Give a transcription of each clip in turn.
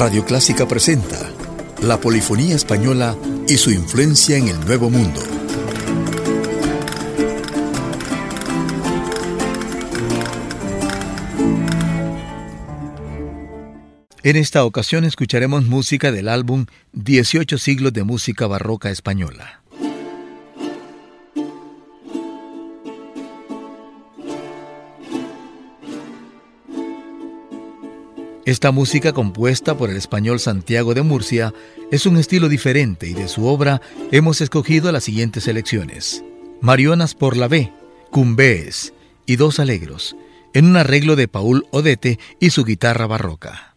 Radio Clásica presenta la polifonía española y su influencia en el Nuevo Mundo. En esta ocasión escucharemos música del álbum 18 siglos de música barroca española. Esta música compuesta por el español Santiago de Murcia es un estilo diferente y de su obra hemos escogido las siguientes selecciones. Marionas por la B, Cumbés y Dos Alegros, en un arreglo de Paul Odete y su guitarra barroca.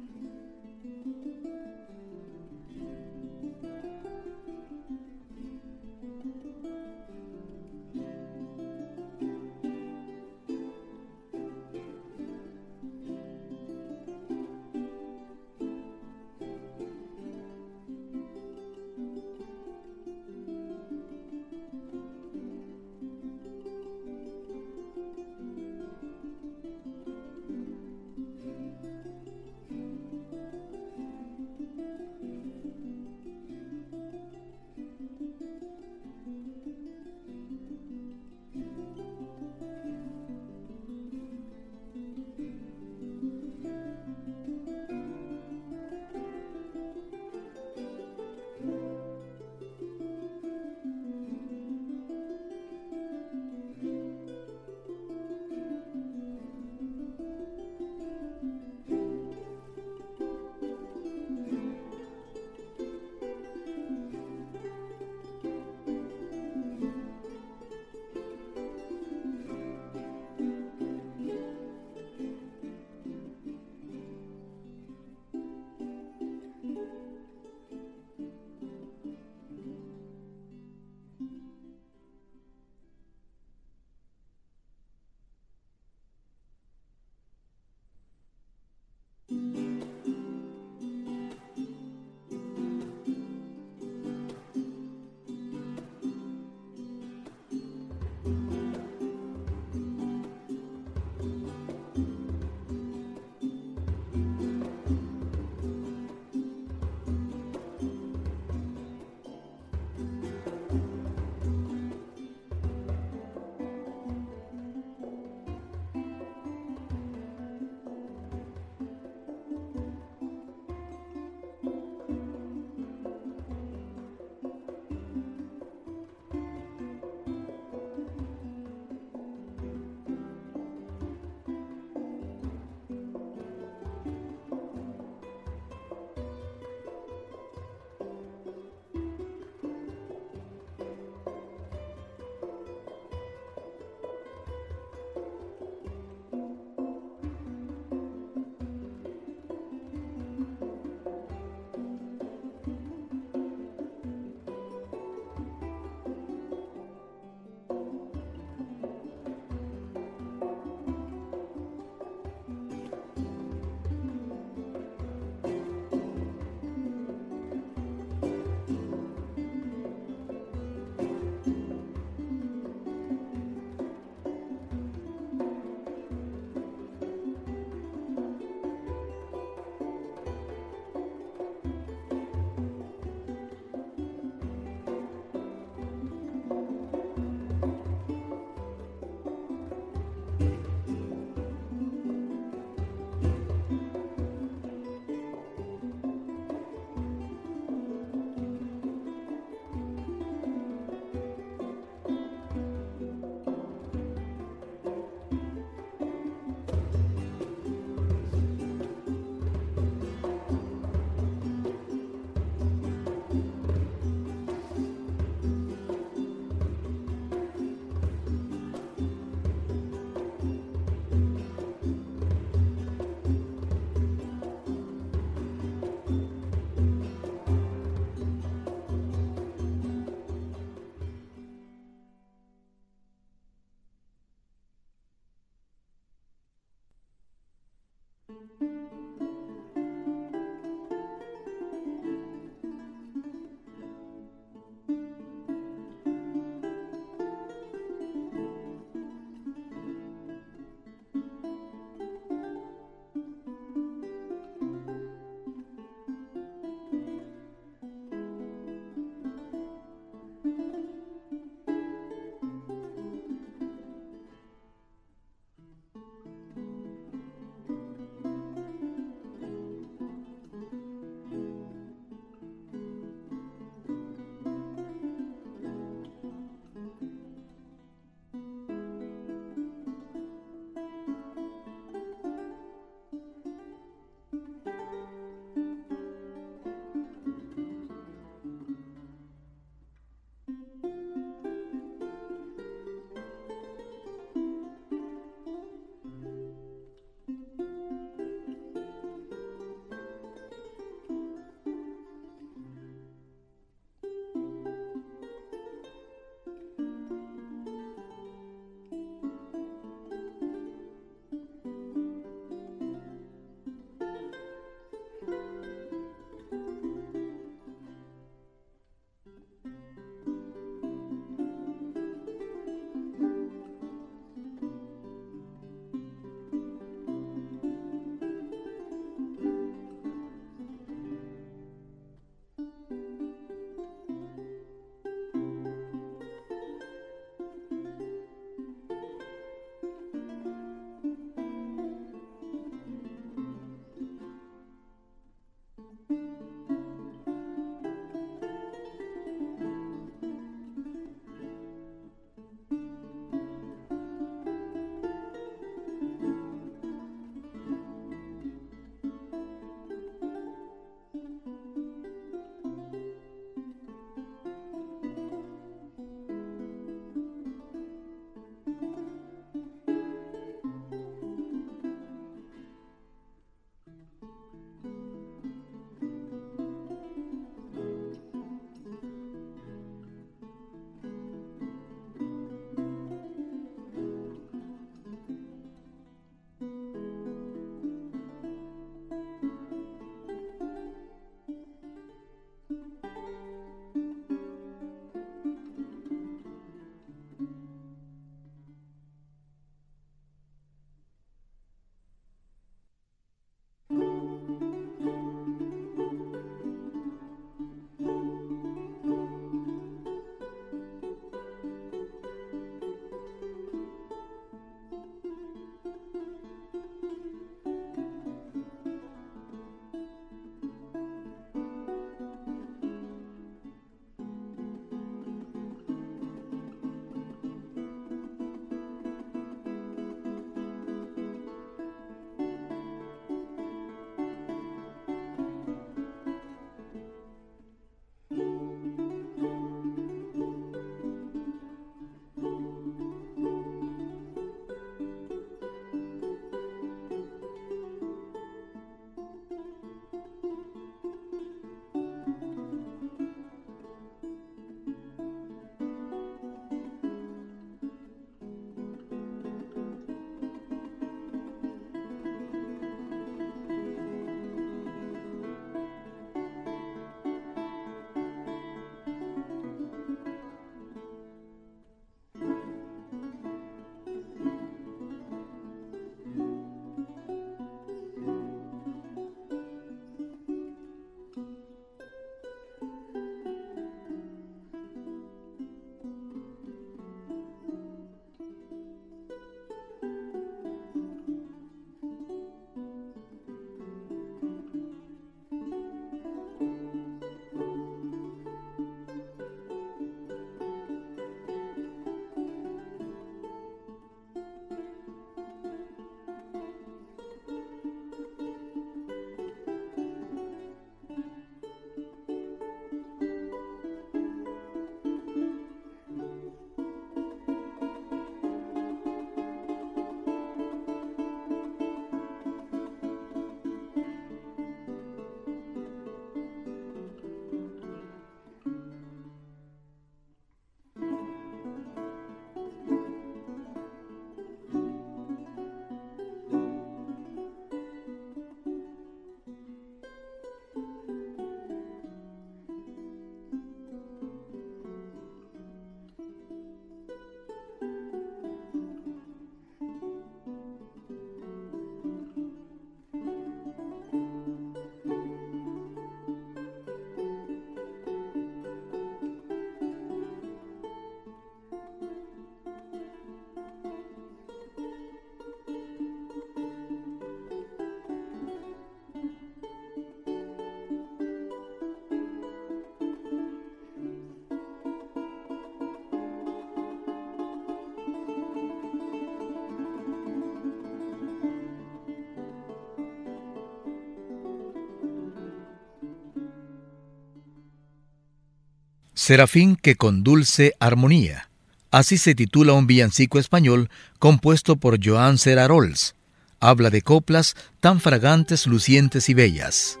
Serafín que con dulce armonía. Así se titula un villancico español compuesto por Joan Serarols. Habla de coplas tan fragantes, lucientes y bellas.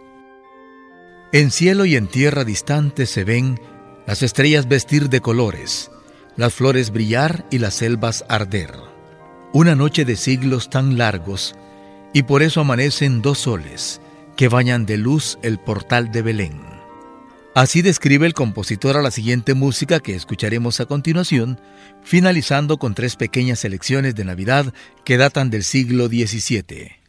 En cielo y en tierra distante se ven las estrellas vestir de colores, las flores brillar y las selvas arder. Una noche de siglos tan largos, y por eso amanecen dos soles, que bañan de luz el portal de Belén. Así describe el compositor a la siguiente música que escucharemos a continuación, finalizando con tres pequeñas selecciones de Navidad que datan del siglo XVII.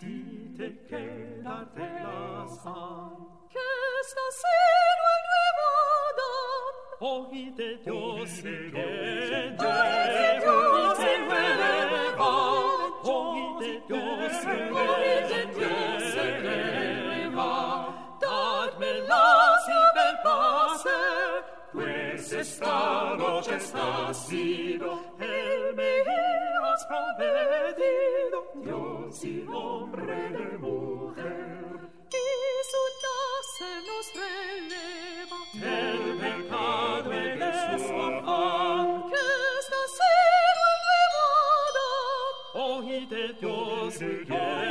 Dite que la san, que está cero el nuevo Adán. Oíde Dios que Oíde Dios el nuevo Oíde Dios que Oíde Dios el nuevo Dadme la ciber pase, pues esta noche está sido, Él me has prometido, Dios y hombre de mujer. Y su nace nos releva, El pecado en su afán, que está cero el nuevo Adán. Oíde Dios que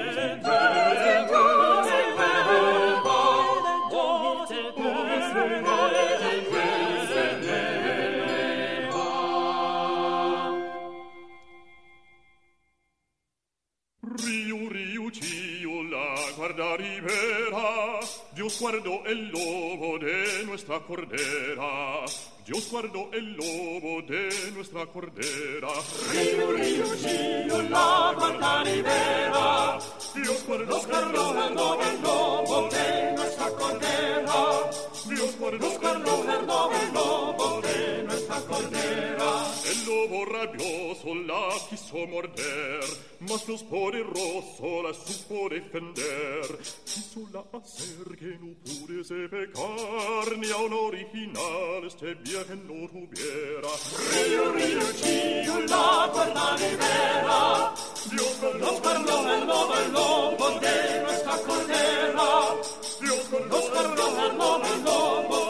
guarda ribera, Dios guardó el lobo de nuestra cordera, Dios guardó el lobo de nuestra cordera. Rio, rio, chio, la guarda ribera, Dios guardó el lobo, el lobo de nuestra cordera, Dios guardó el lobo, el lobo de nuestra cordera. Lobo rabioso la quiso morder, mas Dios poderoso la supo defender. Quiso la hacer que no pudiese pecar, ni aun original este viaje no tuviera. Río, río, chío, la guarda libera. Dios nos guardó el lobo, el lobo de nuestra cordera. Dios nos guardó el lobo, el lobo.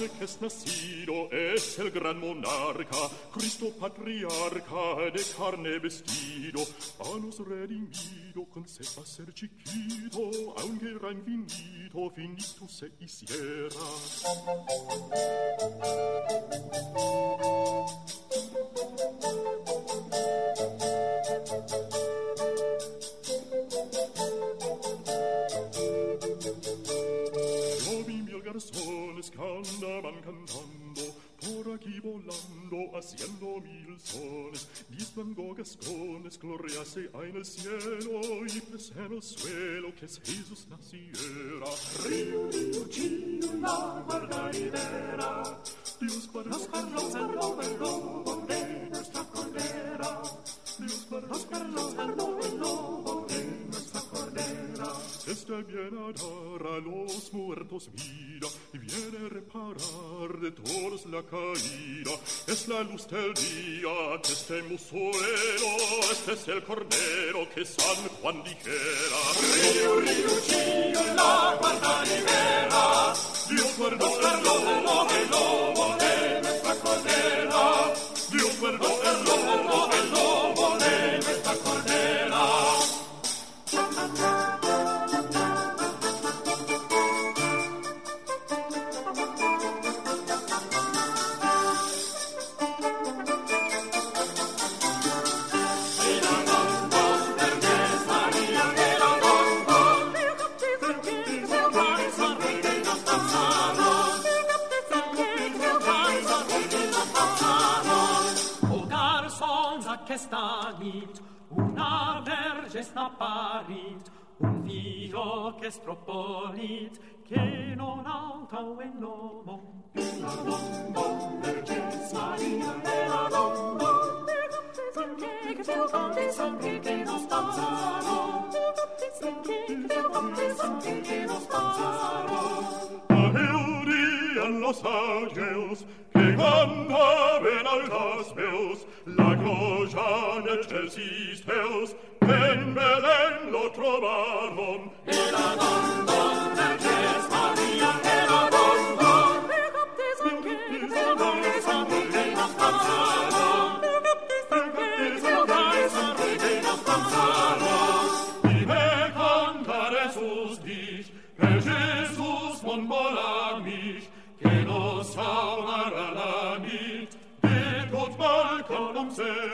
Es nacido es el gran monarca, Cristo patriarca de carne vestido, a nos redimido con sepa ser chiquito, aunque era infinito, finito se hiciera. Yo vi mil garzones que andaban cantando, por aquí volando, haciendo mil sones, disfrutando gascones, gloriase en el cielo y pues en el suelo que es Jesús naciera. Río, río, chino, la guarda libera, Dios guarda los el lobo, el lobo de nuestra cordera. Dios guarda los el lobo, el lobo de nuestra Este viene a dar a los muertos vida y viene a reparar de todos la caída. Es la luz del día que estemos suelo, este es el cordero que San Juan dijera. Río, río, chío, la guarda libera, Dios guardó el lobo, el lobo, de nuestra cordera. Dios guardó el lobo, Che Kesta una verges n'apparit, un figlio che stropolit, che non auta un nome? Illa verges Maria, illa non bon che feu contes che non stanzaro Perché che feu contes che non stanzaro los ángeles que cantaven altas veus la gloria en excelsis teus en Belén lo trovaron. Era don con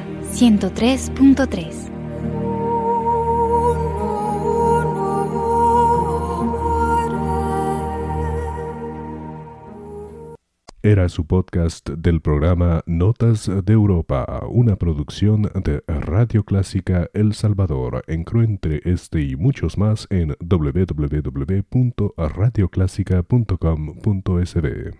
103.3. Era su podcast del programa Notas de Europa, una producción de Radio Clásica El Salvador. Encuentre este y muchos más en www.radioclásica.com.sb.